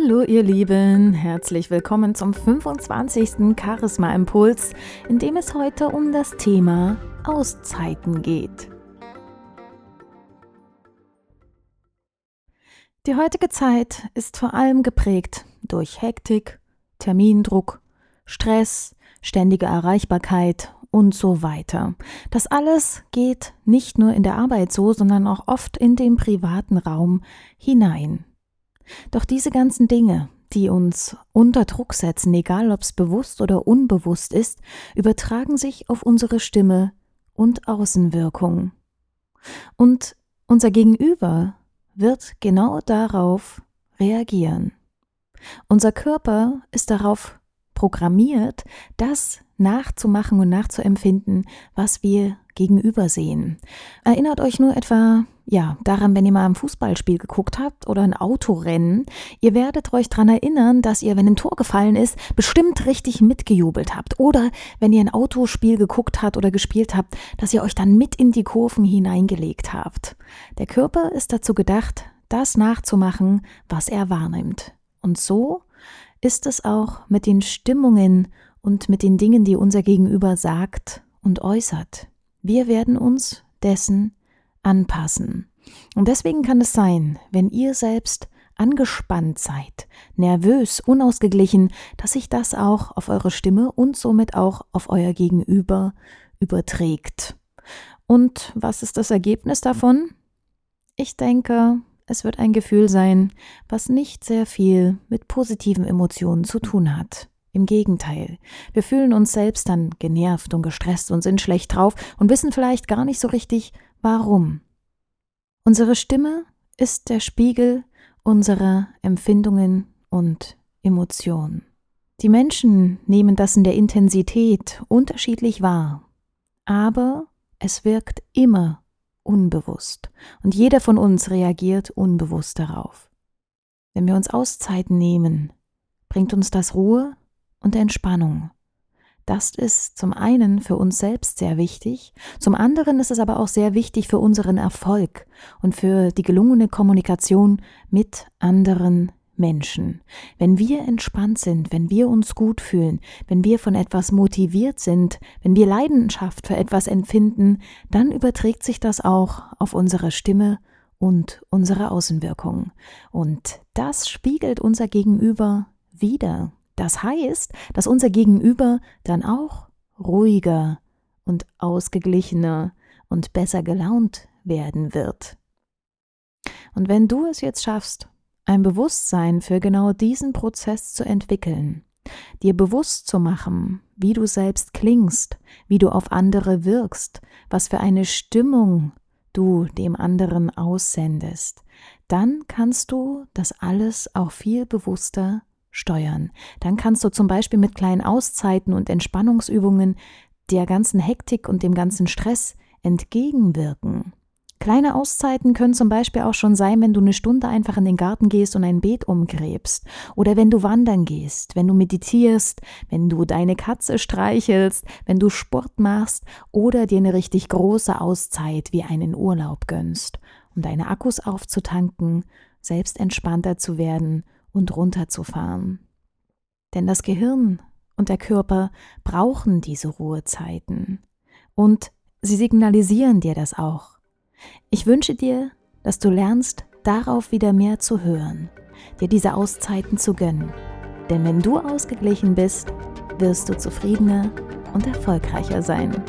Hallo ihr Lieben, herzlich willkommen zum 25. Charisma Impuls, in dem es heute um das Thema Auszeiten geht. Die heutige Zeit ist vor allem geprägt durch Hektik, Termindruck, Stress, ständige Erreichbarkeit und so weiter. Das alles geht nicht nur in der Arbeit so, sondern auch oft in den privaten Raum hinein. Doch diese ganzen Dinge, die uns unter Druck setzen, egal ob es bewusst oder unbewusst ist, übertragen sich auf unsere Stimme und Außenwirkung. Und unser Gegenüber wird genau darauf reagieren. Unser Körper ist darauf programmiert, das nachzumachen und nachzuempfinden, was wir gegenüber sehen. Erinnert euch nur etwa, ja, daran, wenn ihr mal ein Fußballspiel geguckt habt oder ein Autorennen. Ihr werdet euch daran erinnern, dass ihr, wenn ein Tor gefallen ist, bestimmt richtig mitgejubelt habt. Oder wenn ihr ein Autospiel geguckt habt oder gespielt habt, dass ihr euch dann mit in die Kurven hineingelegt habt. Der Körper ist dazu gedacht, das nachzumachen, was er wahrnimmt. Und so ist es auch mit den Stimmungen und mit den Dingen, die unser Gegenüber sagt und äußert. Wir werden uns dessen anpassen. Und deswegen kann es sein, wenn ihr selbst angespannt seid, nervös, unausgeglichen, dass sich das auch auf eure Stimme und somit auch auf euer Gegenüber überträgt. Und was ist das Ergebnis davon? Ich denke, es wird ein Gefühl sein, was nicht sehr viel mit positiven Emotionen zu tun hat. Im Gegenteil, wir fühlen uns selbst dann genervt und gestresst und sind schlecht drauf und wissen vielleicht gar nicht so richtig, warum. Unsere Stimme ist der Spiegel unserer Empfindungen und Emotionen. Die Menschen nehmen das in der Intensität unterschiedlich wahr, aber es wirkt immer unbewusst und jeder von uns reagiert unbewusst darauf. Wenn wir uns Auszeiten nehmen, bringt uns das Ruhe und Entspannung. Das ist zum einen für uns selbst sehr wichtig, zum anderen ist es aber auch sehr wichtig für unseren Erfolg und für die gelungene Kommunikation mit anderen Menschen. Wenn wir entspannt sind, wenn wir uns gut fühlen, wenn wir von etwas motiviert sind, wenn wir Leidenschaft für etwas empfinden, dann überträgt sich das auch auf unsere Stimme und unsere Außenwirkung. Und das spiegelt unser Gegenüber wieder. Das heißt, dass unser Gegenüber dann auch ruhiger und ausgeglichener und besser gelaunt werden wird. Und wenn du es jetzt schaffst, ein Bewusstsein für genau diesen Prozess zu entwickeln, dir bewusst zu machen, wie du selbst klingst, wie du auf andere wirkst, was für eine Stimmung du dem anderen aussendest, dann kannst du das alles auch viel bewusster steuern. Dann kannst du zum Beispiel mit kleinen Auszeiten und Entspannungsübungen der ganzen Hektik und dem ganzen Stress entgegenwirken. Kleine Auszeiten können zum Beispiel auch schon sein, wenn du eine Stunde einfach in den Garten gehst und ein Beet umgräbst. Oder wenn du wandern gehst, wenn du meditierst, wenn du deine Katze streichelst, wenn du Sport machst oder dir eine richtig große Auszeit wie einen Urlaub gönnst, um deine Akkus aufzutanken, selbst entspannter zu werden und runterzufahren. Denn das Gehirn und der Körper brauchen diese Ruhezeiten und sie signalisieren dir das auch. Ich wünsche dir, dass du lernst, darauf wieder mehr zu hören, dir diese Auszeiten zu gönnen. Denn wenn du ausgeglichen bist, wirst du zufriedener und erfolgreicher sein.